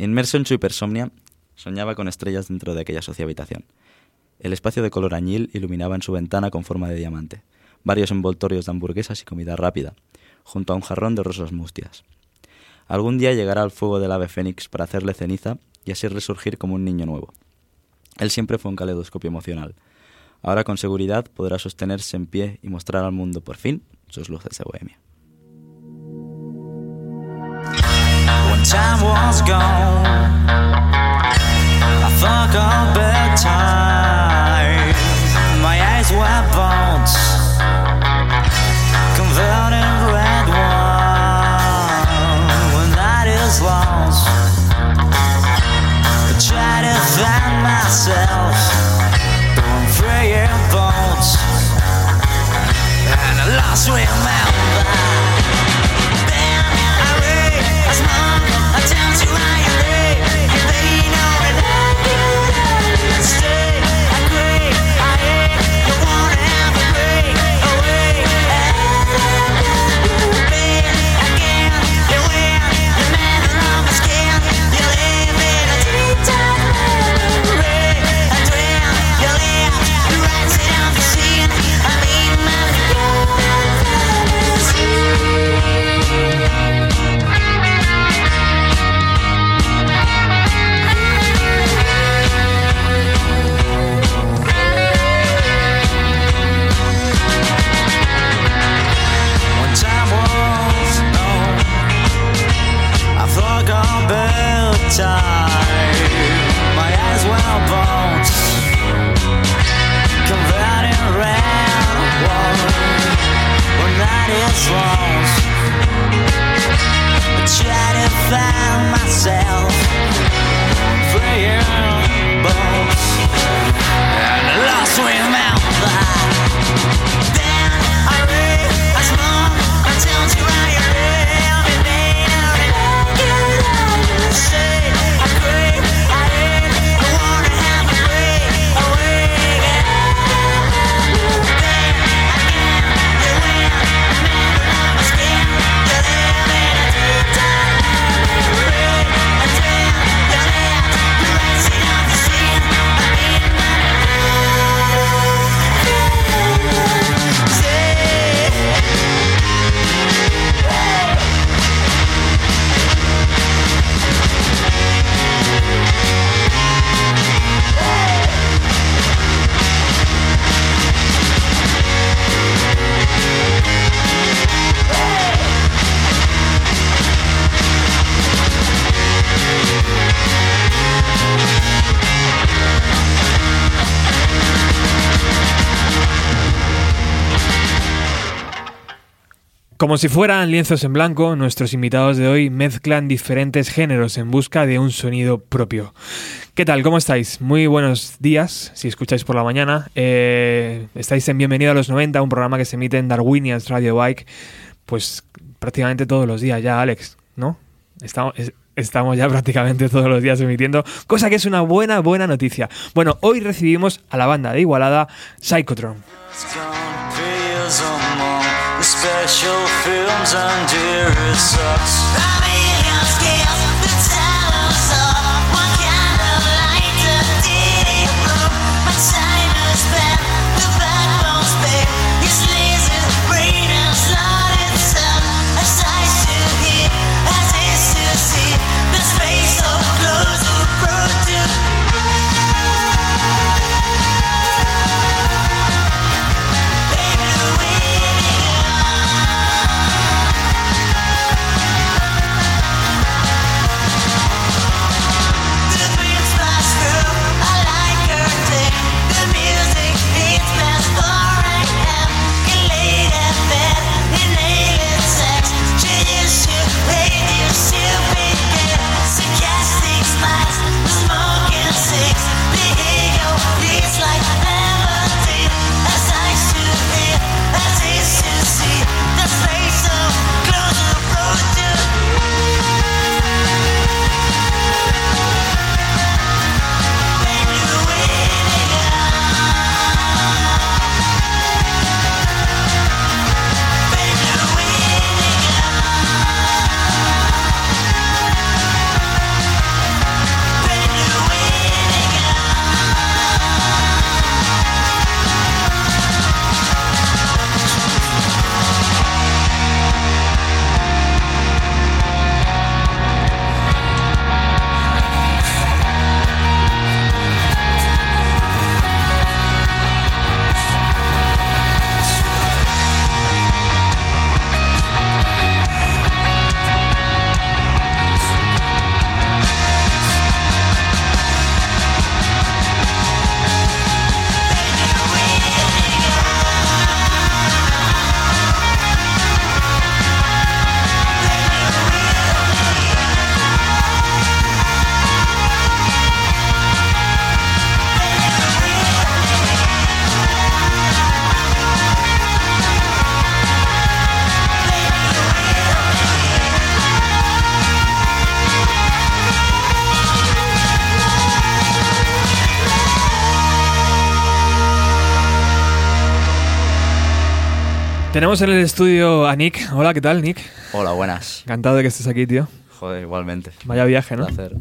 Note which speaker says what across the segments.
Speaker 1: Inmerso en su hipersomnia, soñaba con estrellas dentro de aquella sucia habitación. El espacio de color añil iluminaba en su ventana con forma de diamante, varios envoltorios de hamburguesas y comida rápida, junto a un jarrón de rosas mustias. Algún día llegará al fuego del ave fénix para hacerle ceniza y así resurgir como un niño nuevo. Él siempre fue un caleidoscopio emocional. Ahora con seguridad podrá sostenerse en pie y mostrar al mundo por fin sus luces de bohemia. time was gone. I forgot bedtime. My eyes were bold, converting red wine. When that is lost, I try to find myself. Doing prayer bones, and I lost my mouth.
Speaker 2: Como si fueran lienzos en blanco, nuestros invitados de hoy mezclan diferentes géneros en busca de un sonido propio. ¿Qué tal? ¿Cómo estáis? Muy buenos días, si escucháis por la mañana. Eh, estáis en Bienvenido a los 90, un programa que se emite en Darwinians Radio Bike, pues prácticamente todos los días ya, Alex, ¿no? Estamos, estamos ya prácticamente todos los días emitiendo, cosa que es una buena, buena noticia. Bueno, hoy recibimos a la banda de Igualada, Psychotron. Special films and dear it Tenemos en el estudio a Nick. Hola, ¿qué tal, Nick?
Speaker 3: Hola, buenas.
Speaker 2: Encantado de que estés aquí, tío.
Speaker 3: Joder, igualmente.
Speaker 2: Vaya viaje, ¿no?
Speaker 3: Placer.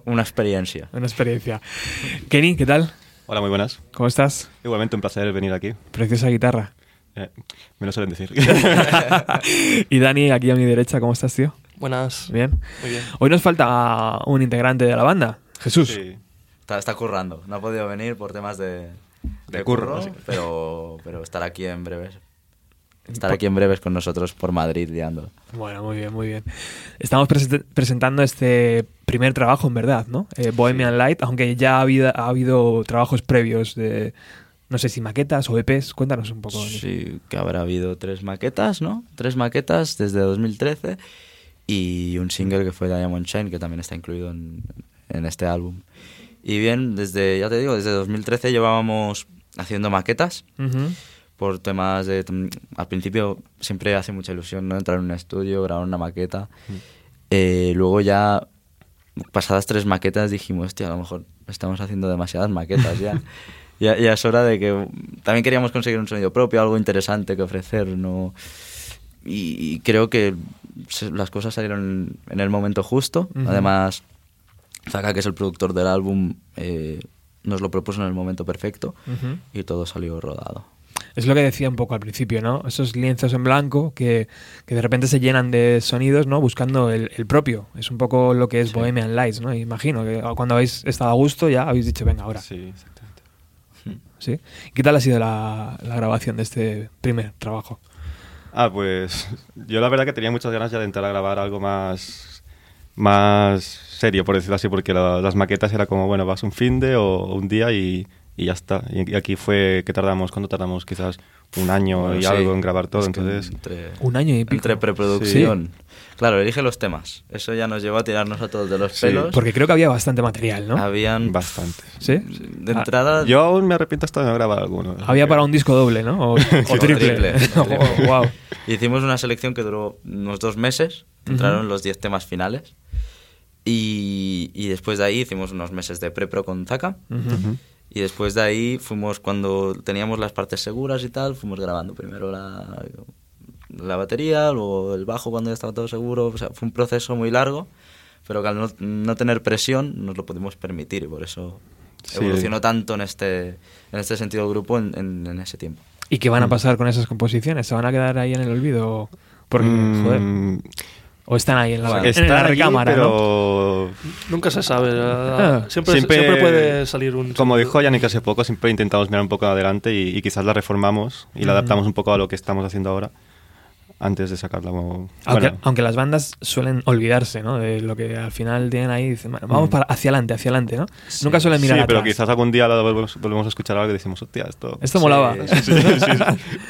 Speaker 3: Una experiencia.
Speaker 2: Una experiencia. Kenny, ¿qué tal?
Speaker 4: Hola, muy buenas.
Speaker 2: ¿Cómo estás?
Speaker 4: Igualmente un placer venir aquí.
Speaker 2: Preciosa guitarra.
Speaker 4: Eh, me lo suelen decir.
Speaker 2: y Dani, aquí a mi derecha, ¿cómo estás, tío?
Speaker 5: Buenas.
Speaker 2: Bien.
Speaker 5: Muy bien.
Speaker 2: Hoy nos falta un integrante de la banda, Jesús.
Speaker 4: Sí.
Speaker 3: Está, está currando. No ha podido venir por temas de,
Speaker 4: De curro, sí.
Speaker 3: pero, pero estará aquí en breves. Estará aquí en breves con nosotros por Madrid liando.
Speaker 2: Bueno, muy bien, muy bien. Estamos presen- presentando este primer trabajo, en verdad, ¿no? Eh, Bohemian Light, aunque ya ha habido, ha habido trabajos previos de, no sé si maquetas o EPs. Cuéntanos un poco.
Speaker 3: Sí, que habrá habido tres maquetas, ¿no? Tres maquetas desde 2013 y un single que fue Diamond Chain, que también está incluido en, en este álbum. Y bien, desde, ya te digo, desde 2013 llevábamos haciendo maquetas
Speaker 2: Ujú.
Speaker 3: Por temas de... Al principio siempre hace mucha ilusión, ¿no? Entrar en un estudio, grabar una maqueta. Eh, luego ya, pasadas tres maquetas, dijimos, hostia, a lo mejor estamos haciendo demasiadas maquetas ya. ya. Ya es hora de que... También queríamos conseguir un sonido propio, algo interesante que ofrecer, ¿no? Y, y creo que se- las cosas salieron en el momento justo. Además, Zaka, que es el productor del álbum, eh, nos lo propuso en el momento perfecto y todo salió rodado.
Speaker 2: Es lo que decía un poco al principio, ¿no? Esos lienzos en blanco que, que de repente se llenan de sonidos, ¿no? Buscando el, el propio. Es un poco lo que es Bohemian Lights, ¿no? Imagino que cuando habéis estado a gusto ya habéis dicho, venga, ahora.
Speaker 4: Sí, exactamente.
Speaker 2: ¿Sí? ¿Qué tal ha sido la, la grabación de este primer trabajo?
Speaker 4: Ah, pues yo la verdad que tenía muchas ganas ya de entrar a grabar algo más, más serio, por decirlo así, porque la- las maquetas era como, bueno, vas un fin de o un día y, y ya está. Y, y aquí fue que tardamos, ¿cuánto tardamos? Quizás un año
Speaker 3: Bueno,
Speaker 4: y
Speaker 3: sí.
Speaker 4: algo en grabar todo,
Speaker 3: Es
Speaker 4: entonces...
Speaker 3: Entre,
Speaker 2: Un año y pico.
Speaker 3: entre preproducción. Claro, elige los temas. Eso ya nos llevó a tirarnos a todos de los
Speaker 4: Sí.
Speaker 3: pelos.
Speaker 2: Porque creo que había bastante material, ¿no?
Speaker 3: Habían...
Speaker 4: Bastante.
Speaker 2: ¿Sí?
Speaker 3: De entrada...
Speaker 4: Yo aún me arrepiento hasta de no grabar alguno.
Speaker 2: Había para un disco doble, ¿no? O, o
Speaker 3: o
Speaker 2: triple. Oh, wow.
Speaker 3: Hicimos una selección que duró unos dos meses. Entraron los 10 temas finales. Y, y después de ahí hicimos unos meses de pre-pro con Zaka.
Speaker 2: Ujú.
Speaker 3: Y después de ahí fuimos, cuando teníamos las partes seguras y tal, fuimos grabando primero la, la batería, luego el bajo cuando ya estaba todo seguro. O sea, fue un proceso muy largo, pero que al no, no tener presión nos lo pudimos permitir y por eso
Speaker 4: Sí.
Speaker 3: evolucionó tanto en este, en este sentido el grupo en, en- en ese tiempo.
Speaker 2: ¿Y qué van a pasar con esas composiciones? ¿Se van a quedar ahí en el olvido? Porque, joder,
Speaker 4: Mm,
Speaker 2: o están ahí en la, en
Speaker 4: están
Speaker 2: la
Speaker 4: allí,
Speaker 2: recámara, ¿no?
Speaker 5: Nunca se sabe.
Speaker 2: Ah.
Speaker 5: siempre,
Speaker 4: Siempre-
Speaker 5: siempre puede salir un.
Speaker 4: Como dijo Yannick hace poco, siempre intentamos mirar un poco adelante y, y quizás la reformamos y la adaptamos un poco a lo que estamos haciendo ahora antes de sacarla.
Speaker 2: Aunque,
Speaker 4: bueno,
Speaker 2: aunque las bandas suelen olvidarse, ¿no? De lo que al final tienen ahí. Dicen, bueno, vamos
Speaker 4: Mm.
Speaker 2: para hacia adelante, hacia adelante, ¿no? Nunca suelen mirar
Speaker 4: sí, pero
Speaker 2: atrás.
Speaker 4: quizás algún día lo volvemos, volvemos a escuchar algo y decimos, hostia, esto...
Speaker 2: Esto molaba.
Speaker 3: Sí, sí, sí, sí.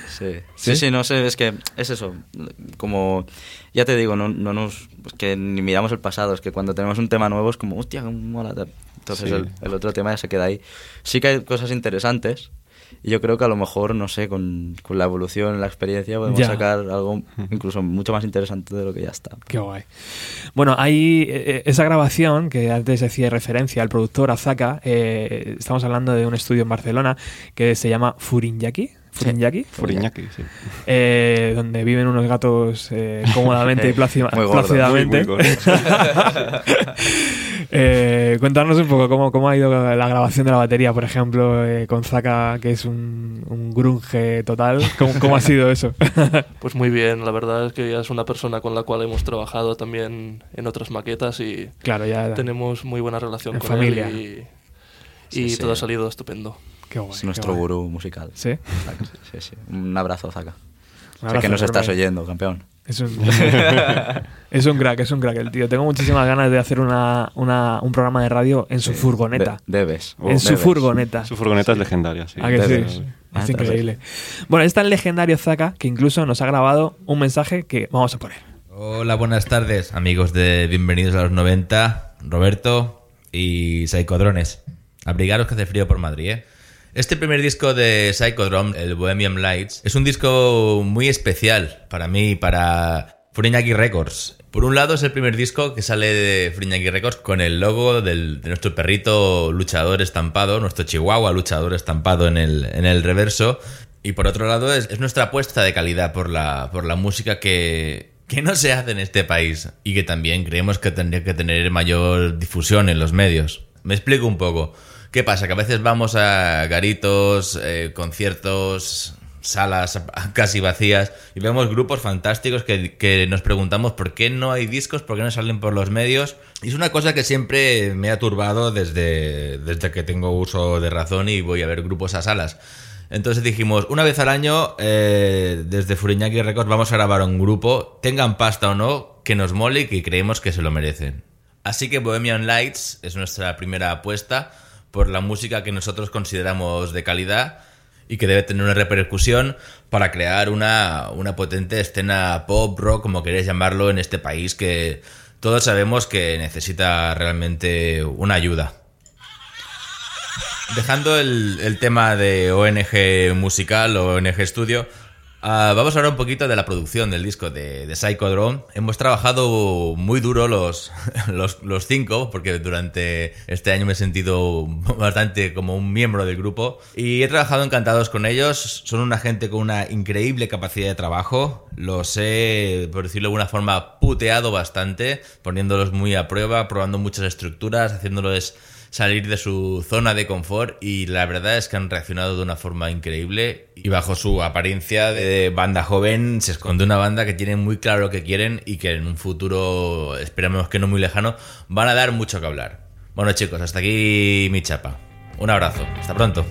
Speaker 2: ¿Sí?
Speaker 3: Sí, sí, no sé, es que es eso. Como ya te digo, no, no nos. pues que ni miramos el pasado, es que cuando tenemos un tema nuevo es como, hostia, cómo mola. Entonces
Speaker 4: Sí.
Speaker 3: el, el otro tema ya se queda ahí. Sí que hay cosas interesantes. Y yo creo que a lo mejor, no sé, con, con la evolución, la experiencia, podemos
Speaker 2: Ya.
Speaker 3: sacar algo incluso mucho más interesante de lo que ya está.
Speaker 2: Qué guay. Bueno, hay eh, eh, esa grabación que antes hacía referencia al productor Azaka. eh, estamos hablando de un estudio en Barcelona que se llama Furinyaki. Furinyaki.
Speaker 4: Furiñaki, sí.
Speaker 2: eh, donde viven unos gatos eh, cómodamente y plácida-
Speaker 3: Muy gordos,
Speaker 2: plácidamente.
Speaker 4: muy- muy
Speaker 2: Eh, cuéntanos un poco cómo, cómo ha ido la grabación de la batería, por ejemplo, eh, con Zaka, que es un, un grunge total. ¿Cómo, cómo ha sido eso?
Speaker 5: Pues muy bien, la verdad es que ya es una persona con la cual hemos trabajado también en otras maquetas y
Speaker 2: claro, ya.
Speaker 5: tenemos muy buena relación
Speaker 2: En
Speaker 5: con
Speaker 2: familia.
Speaker 5: él y, y
Speaker 3: sí.
Speaker 5: todo ha salido estupendo.
Speaker 2: Qué guay,
Speaker 3: Es
Speaker 2: qué
Speaker 3: nuestro
Speaker 2: guay.
Speaker 3: gurú musical.
Speaker 2: Sí.
Speaker 3: Sí, sí. Un abrazo, Zaka.
Speaker 2: Un
Speaker 3: Sé que
Speaker 2: abrazo
Speaker 3: nos estás oyendo, campeón.
Speaker 2: Es un, es un crack, es un crack el tío. Tengo muchísimas ganas de hacer una, una- un programa de radio en su
Speaker 3: Sí.
Speaker 2: furgoneta.
Speaker 3: De- debes.
Speaker 2: en su
Speaker 3: Debes.
Speaker 2: furgoneta.
Speaker 4: Su furgoneta es legendaria, sí.
Speaker 2: ¿A que?
Speaker 3: Debes. Ah,
Speaker 2: Es
Speaker 3: está
Speaker 2: increíble. Bueno, es tan legendario Zaka que incluso nos ha grabado un mensaje que vamos a poner.
Speaker 6: Hola, buenas tardes, amigos de Bienvenidos a los 90, Roberto y Psychodrones. Abrigaros que hace frío por Madrid, ¿eh? Este primer disco de Psychodrome, el Bohemian Lights, es un disco muy especial para mí y para Furiñaki Records. Por un lado es el primer disco que sale de Furiñaki Records con el logo de nuestro perrito luchador estampado, nuestro chihuahua luchador estampado en el, en el reverso. Y por otro lado, es, es nuestra apuesta de calidad por la, por la música que, que no se hace en este país y que también creemos que tendría que tener mayor difusión en los medios. Me explico un poco. ¿Qué pasa? Que a veces vamos a garitos, eh, conciertos, salas casi vacías y vemos grupos fantásticos que, nos preguntamos por qué no hay discos, por qué no salen por los medios. Y es una cosa que siempre me ha turbado desde, desde que tengo uso de razón y voy a ver grupos a salas. Entonces dijimos, una vez al año, eh, desde Furiñaki Records vamos a grabar un grupo, tengan pasta o no, que nos mole y que creemos que se lo merecen. Así que Bohemian Lights es nuestra primera apuesta por la música que nosotros consideramos de calidad y que debe tener una repercusión para crear una, una potente escena pop, rock, como queréis llamarlo, en este país que todos sabemos que necesita realmente una ayuda. Dejando el, el, tema de ONG musical o ONG Studio, uh, vamos a hablar un poquito de la producción del disco de, de Psychodrome. Hemos trabajado muy duro los, los, los, cinco, porque durante este año me he sentido bastante como un miembro del grupo. Y he trabajado encantados con ellos. Son una gente con una increíble capacidad de trabajo. Los he, por decirlo de alguna forma, puteado bastante, poniéndolos muy a prueba, probando muchas estructuras, haciéndoles salir de su zona de confort y la verdad es que han reaccionado de una forma increíble y bajo su apariencia de banda joven se esconde una banda que tiene muy claro lo que quieren y que en un futuro, esperamos que no muy lejano, van a dar mucho que hablar. Bueno chicos, hasta aquí mi chapa. Un abrazo, hasta pronto.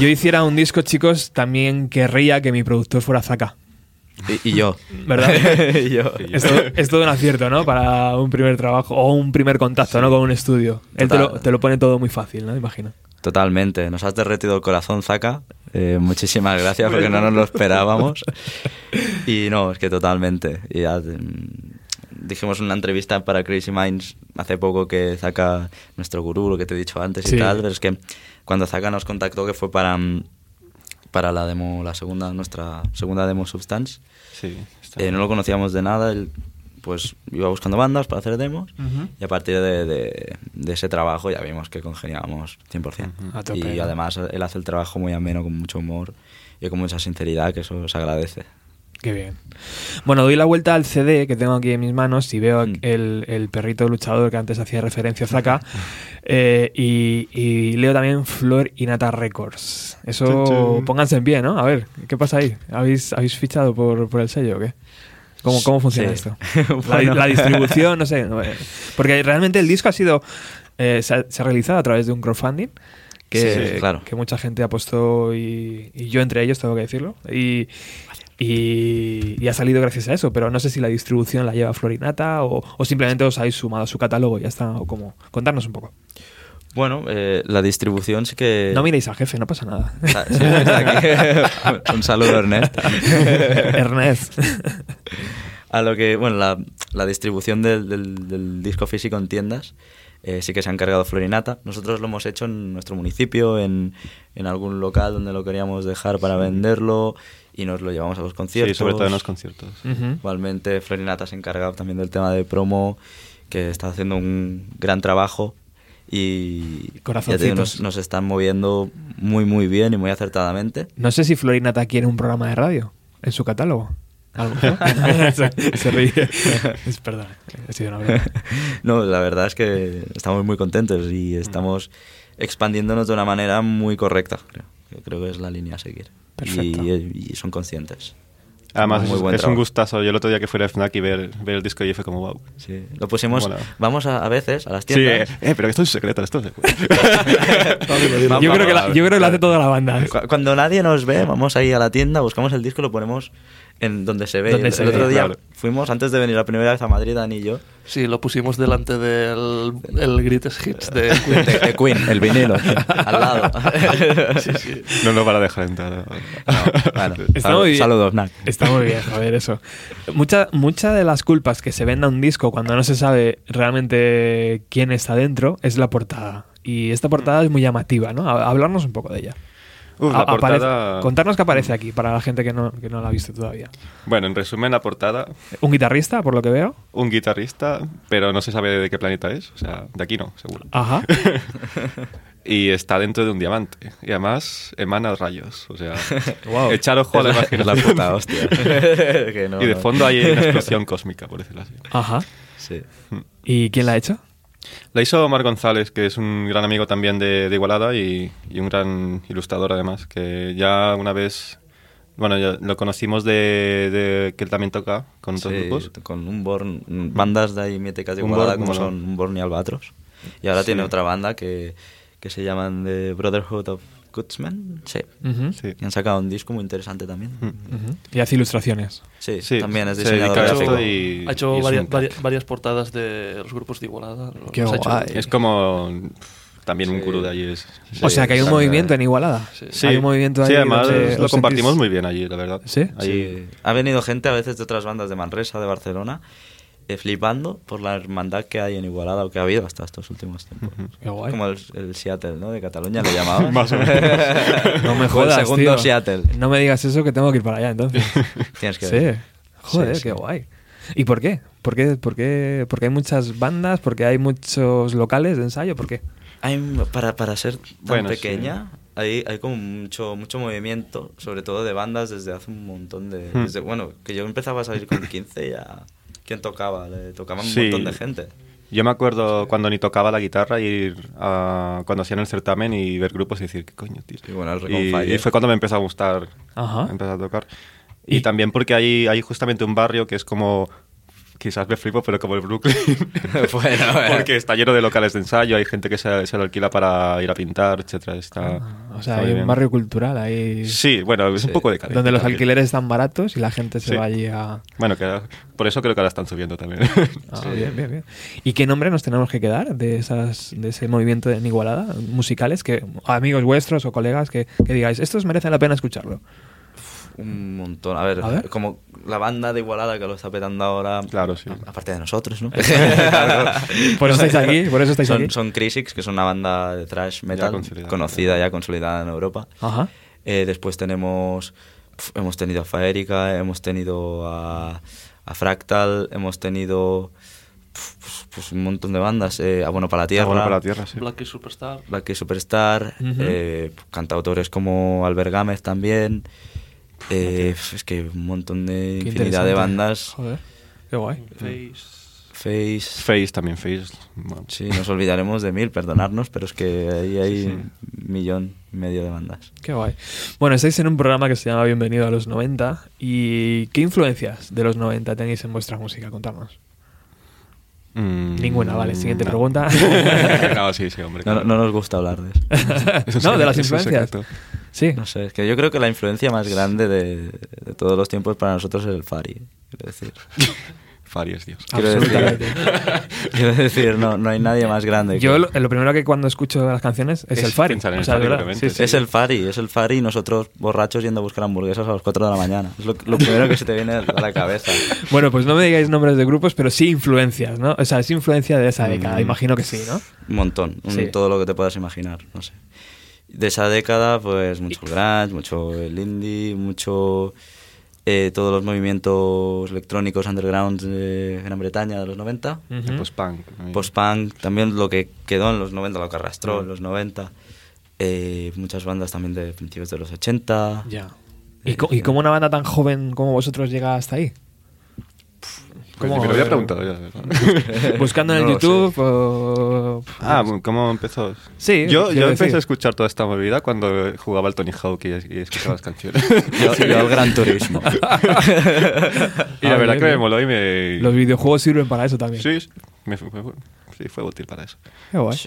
Speaker 2: Yo hiciera un disco, chicos, también querría que mi productor fuera Zaka.
Speaker 3: Y, y yo.
Speaker 2: ¿Verdad?
Speaker 3: y yo.
Speaker 2: Es todo, es todo un acierto, ¿no? Para un primer trabajo o un primer contacto, ¿no? Con un estudio. Él te lo, te lo pone todo muy fácil, ¿no? Imagino.
Speaker 3: Totalmente. Nos has derretido el corazón, Zaka. Eh, muchísimas gracias porque no nos lo esperábamos. Y no, es que totalmente. Y ya, mm, dijimos en una entrevista para Crazy Minds hace poco que Zaka, nuestro gurú, lo que te he dicho antes
Speaker 2: Sí.
Speaker 3: y tal, pero es que cuando Zaka nos contactó que fue para, mm, para la demo, la segunda, nuestra segunda demo Substance,
Speaker 4: Sí,
Speaker 3: eh, no lo conocíamos de nada, él pues iba buscando bandas para hacer demos
Speaker 2: Ujú.
Speaker 3: y a partir de, de- de ese trabajo ya vimos que congeniábamos 100%.
Speaker 2: A tope,
Speaker 3: y además él hace el trabajo muy ameno, con mucho humor y con mucha sinceridad, que eso se agradece.
Speaker 2: Qué bien. Bueno, doy la vuelta al CD que tengo aquí en mis manos y veo
Speaker 3: Mm.
Speaker 2: el, el perrito luchador que antes hacía referencia a Zaka. eh, y, y leo también Flor y Nata Records. Eso, pónganse en pie, ¿no? A ver, ¿qué pasa ahí? ¿Habéis, habéis fichado por, por el sello o qué? ¿Cómo, cómo funciona
Speaker 3: Sí.
Speaker 2: esto? La,
Speaker 3: Bueno.
Speaker 2: la distribución, no sé. eh, Porque realmente el disco ha sido. eh, se, ha, se ha realizado a través de un crowdfunding. Que,
Speaker 3: Sí, claro.
Speaker 2: que mucha gente apostó y, y yo entre ellos, tengo que decirlo. Y, y, y ha salido gracias a eso, pero no sé si la distribución la lleva Florinata o, o simplemente os habéis sumado a su catálogo y ya está. O como, contarnos un poco.
Speaker 3: Bueno, eh, la distribución sí que...
Speaker 2: No miréis al jefe, no pasa nada.
Speaker 3: Ah, sí, está aquí. Un saludo, Ernest.
Speaker 2: Ernest.
Speaker 3: A lo que, bueno, la, la distribución del, del- del disco físico en tiendas eh, sí que se ha encargado Florinata. Nosotros lo hemos hecho en nuestro municipio, en, en algún local donde lo queríamos dejar para venderlo y nos lo llevamos a los conciertos.
Speaker 4: Sí, sobre todo en los conciertos.
Speaker 3: Igualmente, Florinata se encarga también del tema de promo, que está haciendo un gran trabajo y ya digo, nos, están moviendo muy, muy bien y muy acertadamente.
Speaker 2: No sé si Florinata quiere un programa de radio en su catálogo. A lo mejor. se, se ríe. Es, perdón, ha sido una broma.
Speaker 3: No, la verdad es que estamos muy contentos y estamos expandiéndonos de una manera muy correcta, creo. Yo creo que es la línea a seguir.
Speaker 2: Perfecto.
Speaker 3: Y, y son conscientes.
Speaker 4: Además,
Speaker 3: Muy
Speaker 4: es,
Speaker 3: buen
Speaker 4: es un gustazo. Yo el otro día que fui a FNAC y ver, ver el disco y fue como, wow.
Speaker 3: Sí. Lo pusimos,
Speaker 4: Mola.
Speaker 3: vamos a, a veces a las
Speaker 4: Sí, eh,
Speaker 3: tiendas.
Speaker 4: eh, pero esto es secreto, esto es
Speaker 2: Yo creo que, la- yo creo que lo hace toda la banda.
Speaker 3: Cu- Cuando nadie nos ve, vamos ahí a la tienda, buscamos el disco y lo ponemos en donde se ve.
Speaker 2: Donde
Speaker 3: el
Speaker 2: se
Speaker 3: el
Speaker 2: ve,
Speaker 3: otro día
Speaker 4: claro.
Speaker 3: fuimos, antes de venir la primera vez a Madrid, Dani y yo,
Speaker 5: Sí, lo pusimos delante del el Greatest Hits de Queen.
Speaker 3: de, de Queen, el vinilo, al lado.
Speaker 5: Sí, sí.
Speaker 4: No nos van a dejar entrar.
Speaker 3: No, bueno,
Speaker 2: Está muy bien.
Speaker 3: Saludos, Nac.
Speaker 2: Está muy bien, joder, eso. Mucha, mucha de las culpas que se venda un disco cuando no se sabe realmente quién está dentro es la portada. Y esta portada es muy llamativa, ¿no? Hablarnos un poco de ella.
Speaker 4: Uf, la
Speaker 2: aparece-. Contarnos qué aparece aquí para la gente que no, que no la ha visto todavía.
Speaker 4: Bueno, en resumen, la portada,
Speaker 2: Un guitarrista, por lo que veo.
Speaker 4: un guitarrista, pero no se sabe de qué planeta es. O sea, de aquí no, seguro.
Speaker 2: Ajá.
Speaker 4: Y está dentro de un diamante. Y además emana rayos. O sea,
Speaker 2: Wow.
Speaker 4: echar ojo a la
Speaker 3: Es la puta hostia. Que no,
Speaker 4: y de fondo hay una explosión cósmica, por decirlo así.
Speaker 2: Ajá.
Speaker 3: Sí.
Speaker 2: ¿Y quién la ha hecho?
Speaker 4: La hizo Omar González, que es un gran amigo también de, de Igualada y, y un gran ilustrador además, que ya una vez, bueno, ya lo conocimos de, de que él también toca con otros
Speaker 3: Sí,
Speaker 4: grupos.
Speaker 3: con un Born, bandas de ahí míticas de Igualada como son un Born y Albatros. Y ahora
Speaker 4: Sí.
Speaker 3: tiene otra banda que, que se llaman The Brotherhood of Goodsmen. Sí.
Speaker 2: Ujú.
Speaker 4: Sí.
Speaker 3: Y han sacado un disco muy interesante también.
Speaker 4: Mm.
Speaker 2: Ujú. Y hace ilustraciones.
Speaker 3: Sí,
Speaker 4: Sí,
Speaker 3: también es
Speaker 4: se
Speaker 3: diseñador gráfico.
Speaker 4: y-
Speaker 5: Ha hecho
Speaker 4: y
Speaker 5: varias,
Speaker 4: un
Speaker 5: varias, varias portadas de los grupos de Igualada.
Speaker 2: Qué guay.
Speaker 4: Es como también un
Speaker 3: Sí.
Speaker 4: gurú de allí. Es,
Speaker 3: Sí,
Speaker 2: o sea que hay un movimiento en Igualada.
Speaker 5: Sí.
Speaker 2: Hay un movimiento ahí
Speaker 4: sí, además
Speaker 2: donde
Speaker 4: lo
Speaker 2: os
Speaker 4: compartimos
Speaker 2: sentís-
Speaker 4: muy bien allí, la verdad.
Speaker 2: ¿Sí?
Speaker 4: Allí-
Speaker 3: Sí. Ha venido gente a veces de otras bandas de Manresa, de Barcelona, flipando por la hermandad que hay en Igualada o que ha habido hasta estos últimos tiempos.
Speaker 2: Qué guay.
Speaker 3: Como el, el Seattle, ¿no? De Cataluña lo llamaban.
Speaker 4: Más o menos.
Speaker 2: No me
Speaker 3: O el
Speaker 2: jodas,
Speaker 3: segundo
Speaker 2: tío.
Speaker 3: Seattle.
Speaker 2: No me digas eso que tengo que ir para allá entonces.
Speaker 3: Tienes que
Speaker 2: sí.
Speaker 3: ver.
Speaker 2: Joder,
Speaker 3: Sí,
Speaker 2: qué
Speaker 3: sí.
Speaker 2: guay. ¿Y por qué? ¿Por qué? ¿Por qué? Porque hay muchas bandas, porque hay muchos locales de ensayo, ¿por qué?
Speaker 3: Hay, para, para ser tan
Speaker 4: Bueno,
Speaker 3: pequeña, hay, hay como mucho, mucho movimiento, sobre todo de bandas desde hace un montón de...
Speaker 4: Hmm.
Speaker 3: desde- bueno, que yo empezaba a salir con 15 ya... ¿Quién tocaba? Le tocaban un montón de gente.
Speaker 4: Yo me acuerdo cuando ni tocaba la guitarra ir a, cuando hacían el certamen y ver grupos y decir, ¿qué coño, tío?
Speaker 3: Sí, bueno,
Speaker 4: y, y fue cuando me empezó a gustar
Speaker 2: Ajá.
Speaker 4: empezar a tocar. Y,
Speaker 2: Y-
Speaker 4: también porque hay, hay justamente un barrio que es como, quizás me flipo, pero como el Brooklyn.
Speaker 3: Bueno,
Speaker 4: porque está lleno de locales de ensayo, hay gente que se, se lo alquila para ir a pintar, etcétera. Está,
Speaker 2: Ah, o sea,
Speaker 4: está
Speaker 2: hay un barrio cultural ahí
Speaker 4: Sí, bueno, es un
Speaker 3: Sí.
Speaker 4: poco de carencia
Speaker 2: donde los
Speaker 4: también.
Speaker 2: alquileres están baratos y la gente se
Speaker 4: Sí.
Speaker 2: va allí a...
Speaker 4: Bueno, que por eso creo que ahora están subiendo también.
Speaker 2: Ah, bien, bien, bien. ¿Y qué nombre nos tenemos que quedar de esas de ese movimiento en Igualada? Musicales, que amigos vuestros o colegas que, que digáis, estos merecen la pena escucharlo.
Speaker 3: Un montón. A ver,
Speaker 2: A ver.
Speaker 3: como la banda de Igualada que lo está petando ahora.
Speaker 4: Claro, sí.
Speaker 3: Aparte de nosotros, ¿no?
Speaker 2: Por eso estáis aquí, por eso estáis
Speaker 3: son,
Speaker 2: aquí.
Speaker 3: son Crisix, que es una banda de thrash metal
Speaker 4: consolidada.
Speaker 3: conocida, ya consolidada en Europa.
Speaker 2: Ajá.
Speaker 3: Eh, después tenemos. pf, hemos tenido a Faérica, hemos tenido a, a Fractal, hemos tenido. Pues, pues un montón de bandas. Eh, Abono para la Tierra.
Speaker 4: Ah, bueno, para la tierra, sí.
Speaker 5: Black Key Superstar.
Speaker 3: Black Superstar, eh, cantautores como Albert Gámez también. Eh, es que un montón de
Speaker 2: Qué
Speaker 3: infinidad de bandas.
Speaker 2: Joder, qué guay.
Speaker 5: Face.
Speaker 3: Face.
Speaker 4: Face también, Face. bueno,
Speaker 3: Sí, nos olvidaremos de mil, perdonarnos, pero es que ahí hay
Speaker 4: Sí, sí.
Speaker 3: un millón y medio de bandas.
Speaker 2: Qué guay. Bueno, estáis en un programa que se llama Bienvenido a los 90. ¿Y qué influencias de los 90 tenéis en vuestra música? Contadnos.
Speaker 4: Mm,
Speaker 2: Ninguna, vale. Siguiente
Speaker 4: no.
Speaker 2: pregunta.
Speaker 4: no, sí, sí, hombre.
Speaker 3: No,
Speaker 4: claro.
Speaker 3: no nos gusta hablar de eso.
Speaker 4: Eso
Speaker 2: no,
Speaker 4: sí,
Speaker 2: de las influencias. sí.
Speaker 3: No sé, es que yo creo que la influencia más grande de, de todos los tiempos para nosotros es el Fari. Quiero decir,
Speaker 4: Fari es Dios.
Speaker 3: quiero decir,
Speaker 2: Absolutamente.
Speaker 3: quiero decir no, no hay nadie más grande. que-
Speaker 2: Yo lo, lo primero que cuando escucho las canciones es,
Speaker 4: Es
Speaker 2: el Fari. O sea. Sí, sí.
Speaker 3: Es el Fari, es el Fari y nosotros borrachos yendo a buscar hamburguesas a las 4 de la mañana. Es lo, lo primero que se te viene a la cabeza.
Speaker 2: Bueno, pues no me digáis nombres de grupos, pero sí influencias, ¿no? O sea, es influencia de esa década.
Speaker 3: Mm.
Speaker 2: Imagino que sí, ¿no?
Speaker 3: Un montón, un-
Speaker 2: Sí.
Speaker 3: todo lo que te puedas imaginar, no sé. De esa década, pues mucho grunge, mucho el indie, mucho eh, todos los movimientos electrónicos underground de Gran Bretaña de los 90.
Speaker 2: Ujú.
Speaker 4: Post-punk. ¿no?
Speaker 3: Post-punk, también lo que quedó en los 90, lo que arrastró
Speaker 4: Mm.
Speaker 3: en los 90. Eh, muchas bandas también de principios de los 80.
Speaker 2: Ya. ¿Y, co- y cómo una banda tan joven como vosotros llega hasta ahí? ¿Cómo-
Speaker 4: me lo había preguntado ya. ¿verdad?
Speaker 2: ¿Buscando en
Speaker 3: No
Speaker 2: el. YouTube? o-
Speaker 4: Ah, ¿cómo empezó?
Speaker 2: Sí,
Speaker 4: Yo, yo empecé
Speaker 2: decir.
Speaker 4: a escuchar toda esta movida cuando jugaba al Tony Hawk y, y escuchaba las canciones.
Speaker 3: Yo, yo al Gran Turismo.
Speaker 4: y la
Speaker 2: Ah,
Speaker 4: verdad
Speaker 2: bien,
Speaker 4: que me moló y me...
Speaker 2: Los videojuegos sirven para eso también.
Speaker 4: Sí, me sí, fue útil para eso.
Speaker 2: Qué guay.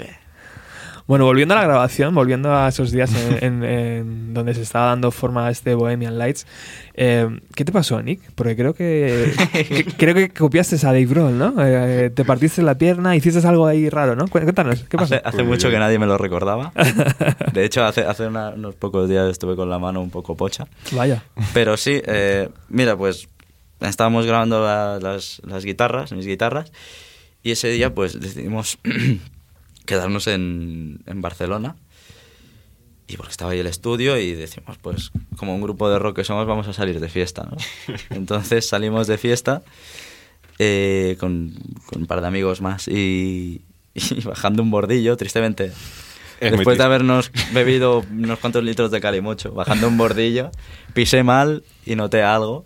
Speaker 2: Bueno, volviendo a la grabación, volviendo a esos días en, en- en donde se estaba dando forma a este Bohemian Lights, eh, ¿qué te pasó, Nick? Porque creo que, que- creo que copiaste a Dave Grohl, ¿no? Eh, te partiste la pierna, hiciste algo ahí raro, ¿no? Cu- Cuéntanos, ¿qué pasó?
Speaker 3: Hace, hace
Speaker 4: Uy,
Speaker 3: mucho que nadie me lo recordaba. De hecho, hace, hace una- unos pocos días estuve con la mano un poco pocha.
Speaker 2: Vaya.
Speaker 3: Pero sí, eh, mira, pues estábamos grabando la- las, las guitarras, mis guitarras, y ese día pues decidimos quedarnos en, en Barcelona. Y porque estaba ahí el estudio y decimos, pues como un grupo de rock que somos, vamos a salir de fiesta, ¿no? Entonces salimos de fiesta eh, con, con un par de amigos más y, y bajando un bordillo, tristemente.
Speaker 4: Es
Speaker 3: Después de habernos bebido unos cuantos litros de calimocho, bajando un bordillo, pisé mal y noté algo.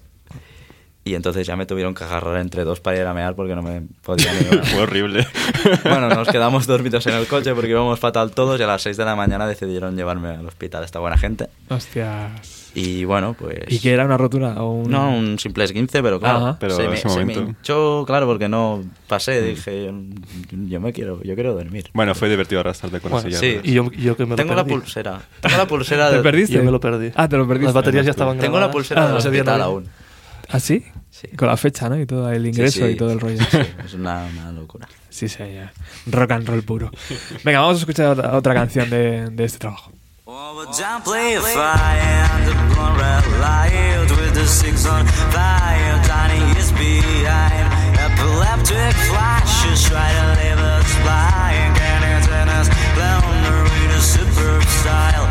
Speaker 3: Y entonces ya me tuvieron que agarrar entre dos para ir a mear porque no me podía ni
Speaker 4: Fue horrible.
Speaker 3: Bueno, nos quedamos dormidos en el coche porque íbamos fatal todos y a las 6 de la mañana decidieron llevarme al hospital esta buena gente.
Speaker 2: Hostias.
Speaker 3: Y bueno, pues...
Speaker 2: ¿Y que era una rotura? O un...
Speaker 3: No, un simple esguince, pero claro,
Speaker 2: Ajá.
Speaker 4: Pero
Speaker 3: se,
Speaker 4: en
Speaker 3: me,
Speaker 4: ese
Speaker 3: se me
Speaker 4: momento-
Speaker 3: hinchó, claro, porque no pasé, dije, yo me quiero, yo quiero dormir.
Speaker 4: Bueno, fue divertido arrastrarte con
Speaker 5: Bueno,
Speaker 4: la silla.
Speaker 3: sí.
Speaker 5: Y yo, yo que me
Speaker 3: Tengo
Speaker 5: lo
Speaker 3: la
Speaker 5: perdí.
Speaker 3: pulsera. Tengo la pulsera
Speaker 2: ¿Te
Speaker 3: de...
Speaker 2: perdiste?
Speaker 5: Yo me lo perdí.
Speaker 2: Ah, te lo perdiste.
Speaker 5: Las baterías ya estaban
Speaker 3: Tengo la pulsera
Speaker 2: Ah,
Speaker 3: de
Speaker 5: ese día no
Speaker 3: hospital aún.
Speaker 2: ¿Ah, sí?
Speaker 3: Sí.
Speaker 2: Con la fecha, ¿no? Y todo el ingreso
Speaker 3: sí.
Speaker 2: y todo el rollo.
Speaker 3: Sí, es una, una locura.
Speaker 2: Sí, sí, ya. Rock and roll puro. Venga, vamos a escuchar otra, otra canción de, de este trabajo.
Speaker 1: Oh, but don't play a fire and the blood red light with the six on fire. Tiny is behind. Epileptic flashes try to leave us blind. Can't turn us blunder with a superb style.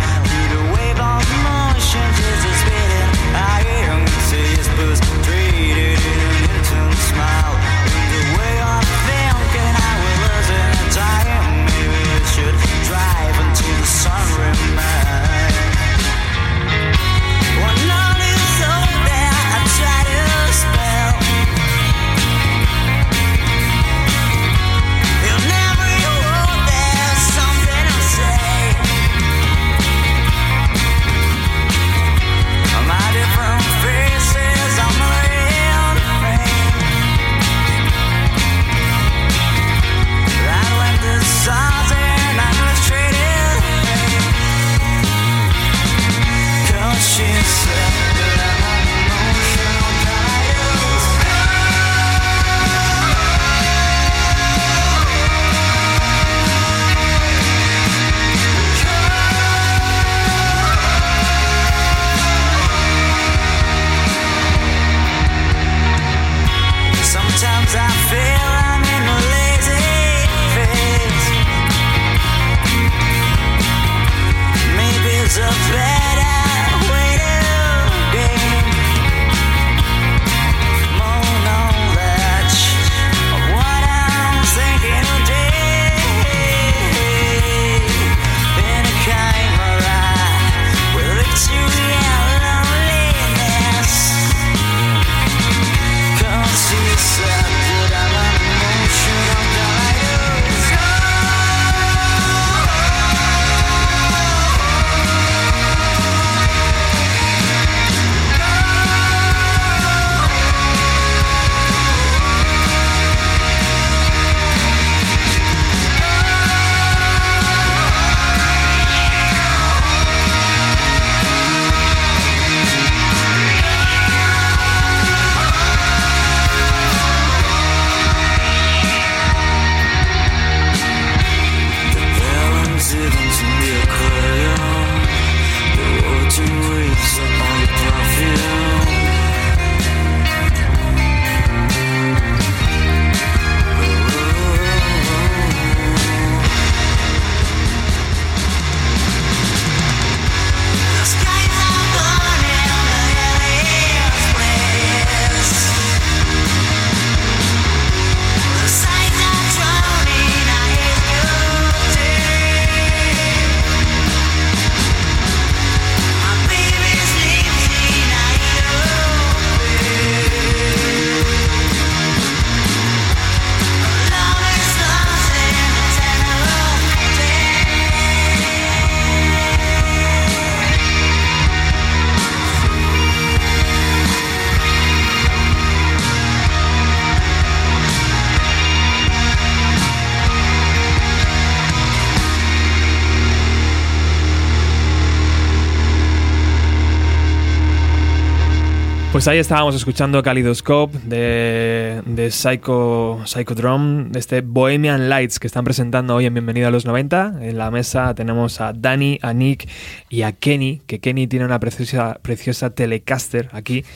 Speaker 2: Pues ahí estábamos escuchando Kaleidoscope de, de Psycho, Psychodrome, de este Bohemian Lights que están presentando hoy en Bienvenido a los 90. En la mesa tenemos a Dani, a Nick y a Kenny, que Kenny tiene una preciosa, preciosa Telecaster aquí.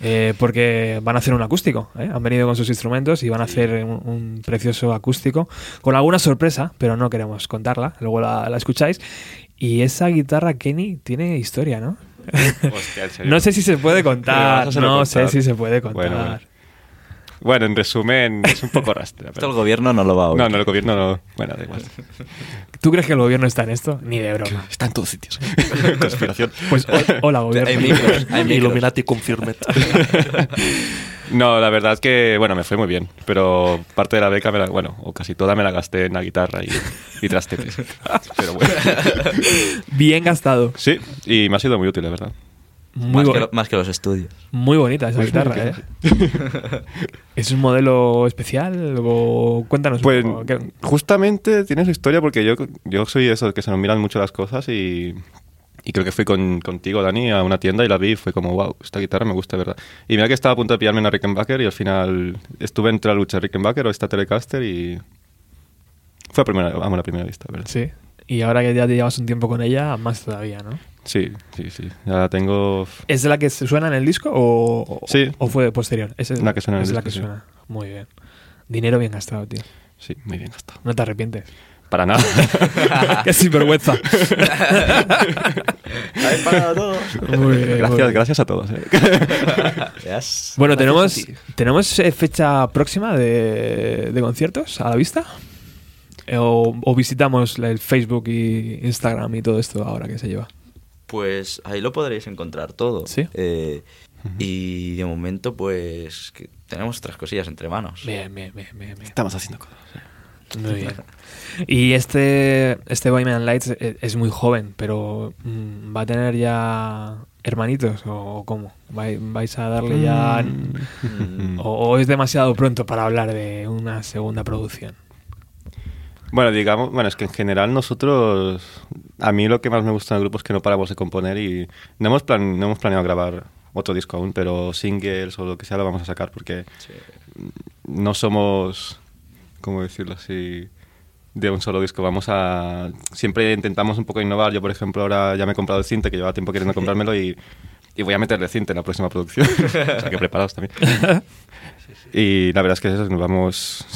Speaker 2: eh, porque van a hacer un acústico, ¿eh? han venido con sus instrumentos y van a hacer un, un precioso acústico con alguna sorpresa, pero no queremos contarla, luego la, la escucháis. Y esa guitarra Kenny tiene historia, ¿no?
Speaker 4: Hostia, en serio.
Speaker 2: No sé si se puede contar. No
Speaker 4: contar.
Speaker 2: sé si se puede contar.
Speaker 4: Bueno, bueno. Bueno, en resumen, es un poco rastra.
Speaker 3: Esto
Speaker 4: pero-
Speaker 3: el gobierno no lo va a oír.
Speaker 4: No, no, el gobierno no. Bueno, da igual.
Speaker 2: ¿Tú crees que el gobierno está en esto? Ni de broma.
Speaker 4: Está en todos sitios. Conspiración.
Speaker 2: Pues ho- hola, gobierno.
Speaker 3: Hay micros, hay micros.
Speaker 5: Illuminati confirmed.
Speaker 4: No, la verdad es que, bueno, me fue muy bien. Pero parte de la beca, me la, bueno, o casi toda me la gasté en la guitarra y, y trastetes. Pero bueno.
Speaker 2: Bien gastado.
Speaker 4: Sí, y me ha sido muy útil, la verdad.
Speaker 2: Muy,
Speaker 3: más, que lo- más que los estudios.
Speaker 2: muy bonita esa
Speaker 4: Pues
Speaker 2: guitarra, ¿eh? ¿Es un modelo especial? O cuéntanos un
Speaker 4: Pues
Speaker 2: poco, ¿qué-
Speaker 4: justamente tiene su historia porque yo, yo soy eso, que se nos miran mucho las cosas y, y creo que fui con, contigo, Dani, a una tienda y la vi y fue como, wow, esta guitarra me gusta, de ¿verdad? Y mira que estaba a punto de pillarme una Rickenbacker y al final estuve entre la lucha Rickenbacker o esta Telecaster y fue a, primera, vamos, la primera vista, ¿verdad?
Speaker 2: Sí. Y ahora que ya te llevas un tiempo con ella, más todavía, ¿no?
Speaker 4: Sí, sí, sí. Ya la tengo...
Speaker 2: ¿Es de la que suena en el disco o, o-
Speaker 4: Sí.
Speaker 2: o fue posterior? Es
Speaker 4: La que suena en el
Speaker 2: es la
Speaker 4: disco,
Speaker 2: que
Speaker 4: sí.
Speaker 2: suena. Muy bien. Dinero bien gastado, tío.
Speaker 4: Sí, muy bien gastado.
Speaker 2: No te arrepientes.
Speaker 4: Para nada.
Speaker 2: Qué sinvergüenza. Muy bien, muy
Speaker 4: gracias,
Speaker 2: bien.
Speaker 4: gracias a todos. eh.
Speaker 3: Yes.
Speaker 2: Bueno,
Speaker 5: Gracias
Speaker 2: tenemos. ¿tenemos eh, fecha próxima de, de conciertos a la vista? Eh, O, o visitamos el Facebook y Instagram y todo esto ahora que se lleva?
Speaker 3: Pues ahí lo podréis encontrar todo.
Speaker 2: Sí.
Speaker 3: Eh, Y de momento, pues que tenemos otras cosillas entre manos.
Speaker 2: Bien, bien, bien, bien. bien.
Speaker 4: Estamos haciendo cosas.
Speaker 2: Muy bien. Y este, este Bohemian Lights e- es muy joven, pero mm, ¿va a tener ya hermanitos o cómo? ¿Vai- ¿Vais a darle ya...
Speaker 3: Mm,
Speaker 2: O, o es demasiado pronto para hablar de una segunda producción?
Speaker 4: Bueno, digamos, bueno, es que en general nosotros, a mí lo que más me gusta del grupo es que no paramos de componer y no hemos, plan, no hemos planeado grabar otro disco aún, pero singles o lo que sea lo vamos a sacar porque no somos, ¿cómo decirlo así? De un solo disco. Vamos a. Siempre intentamos un poco innovar. Yo, por ejemplo, ahora ya me he comprado el cinte, que llevaba tiempo queriendo comprármelo y, y voy a meterle cinte en la próxima producción. o sea que preparados también. Y la verdad es que eso, nos vamos.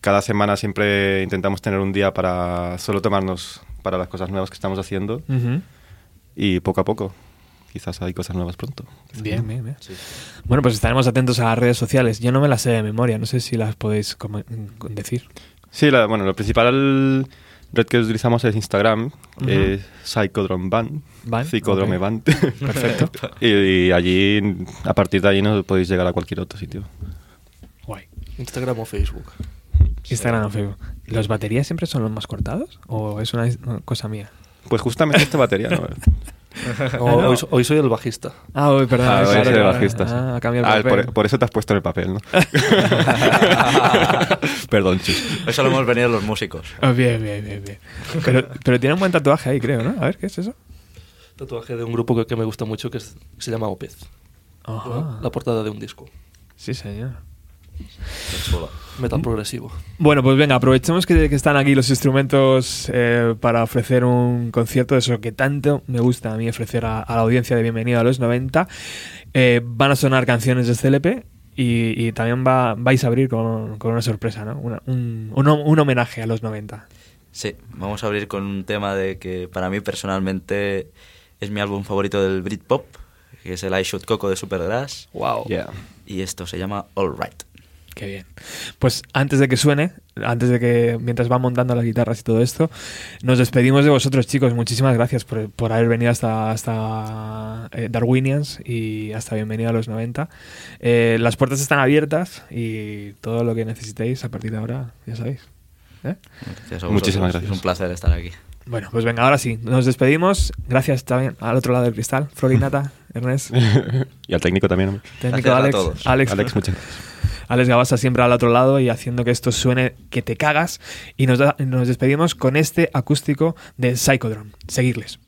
Speaker 4: cada semana siempre intentamos tener un día para solo tomarnos para las cosas nuevas que estamos haciendo. Y poco a poco. Quizás hay cosas nuevas pronto.
Speaker 1: Bien, bien, bien. Bueno, pues estaremos atentos a las redes sociales. Yo no me las sé de memoria, no sé si las podéis decir.
Speaker 4: Sí, la- bueno, lo principal red que utilizamos es Instagram,
Speaker 1: Ujú.
Speaker 4: eh, Psychodrome Band,
Speaker 1: Band,
Speaker 4: Psychodrome. Band.
Speaker 1: Perfecto.
Speaker 4: y, y allí, a partir de ahí, no podéis llegar a cualquier otro sitio.
Speaker 1: Guay.
Speaker 5: Instagram o Facebook.
Speaker 1: Instagram o Facebook. ¿Los baterías siempre son los más cortados? ¿O es una cosa mía?
Speaker 4: Pues justamente esta batería, ¿no?
Speaker 5: No, hoy, so- hoy soy el bajista.
Speaker 1: Ah, uy, perdón.
Speaker 4: Ah,
Speaker 1: claro,
Speaker 4: ese de
Speaker 1: claro.
Speaker 4: bajista, sí.
Speaker 1: Ah,
Speaker 4: Ah,
Speaker 1: el papel.
Speaker 4: por, por eso te has puesto en el papel, ¿no? Perdón, chis.
Speaker 3: Eso lo hemos venido los músicos.
Speaker 1: Ah, bien, bien, bien, bien. Pero, pero tiene un buen tatuaje ahí, creo, ¿no? A ver, ¿qué es eso?
Speaker 5: Tatuaje de un grupo que, que me gusta mucho que es- se llama Opez.
Speaker 1: Ajá.
Speaker 5: La portada de un disco.
Speaker 1: Sí, señor.
Speaker 5: Metal progresivo.
Speaker 1: Bueno, pues venga, aprovechemos que, que están aquí los instrumentos eh, para ofrecer un concierto de eso que tanto me gusta a mí ofrecer a, a la audiencia de Bienvenido a los 90. Eh, van a sonar canciones de este LP y, y también va, vais a abrir con, con una sorpresa, ¿no? Una- un, un, un homenaje a los 90.
Speaker 3: Sí, vamos a abrir con un tema de que para mí personalmente es mi álbum favorito del Britpop, que es el I Shoot Coco de Supergrass.
Speaker 5: Wow.
Speaker 4: Yeah.
Speaker 3: Y esto se llama All Right.
Speaker 1: Qué bien. Pues antes de que suene, antes de que mientras va montando las guitarras y todo esto, nos despedimos de vosotros, chicos. Muchísimas gracias por, por haber venido hasta, hasta eh, Darwinians y hasta bienvenido a los 90. Eh, las puertas están abiertas y todo lo que necesitéis a partir de ahora, ya sabéis. ¿Eh?
Speaker 3: Gracias a
Speaker 4: Muchísimas gracias.
Speaker 3: Es un placer estar aquí.
Speaker 1: Bueno, pues venga, ahora sí, nos despedimos. Gracias también al otro lado del cristal, Florinata, Ernest,
Speaker 4: y al técnico también.
Speaker 1: técnico
Speaker 3: Gracias a
Speaker 1: Alex,
Speaker 3: todos.
Speaker 1: Alex,
Speaker 4: Alex, muchas gracias.
Speaker 1: Alex Gabasa siempre al otro lado y haciendo que esto suene que te cagas. Y nos, despedimos con este acústico de Psychodrome. Seguirles.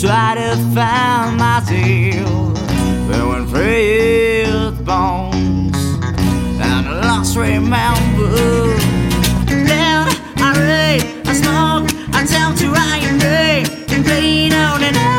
Speaker 1: try to find myself, tail. But when faith bones and the lost remember, then I read, I smoke, I tell to I am and rain on and on.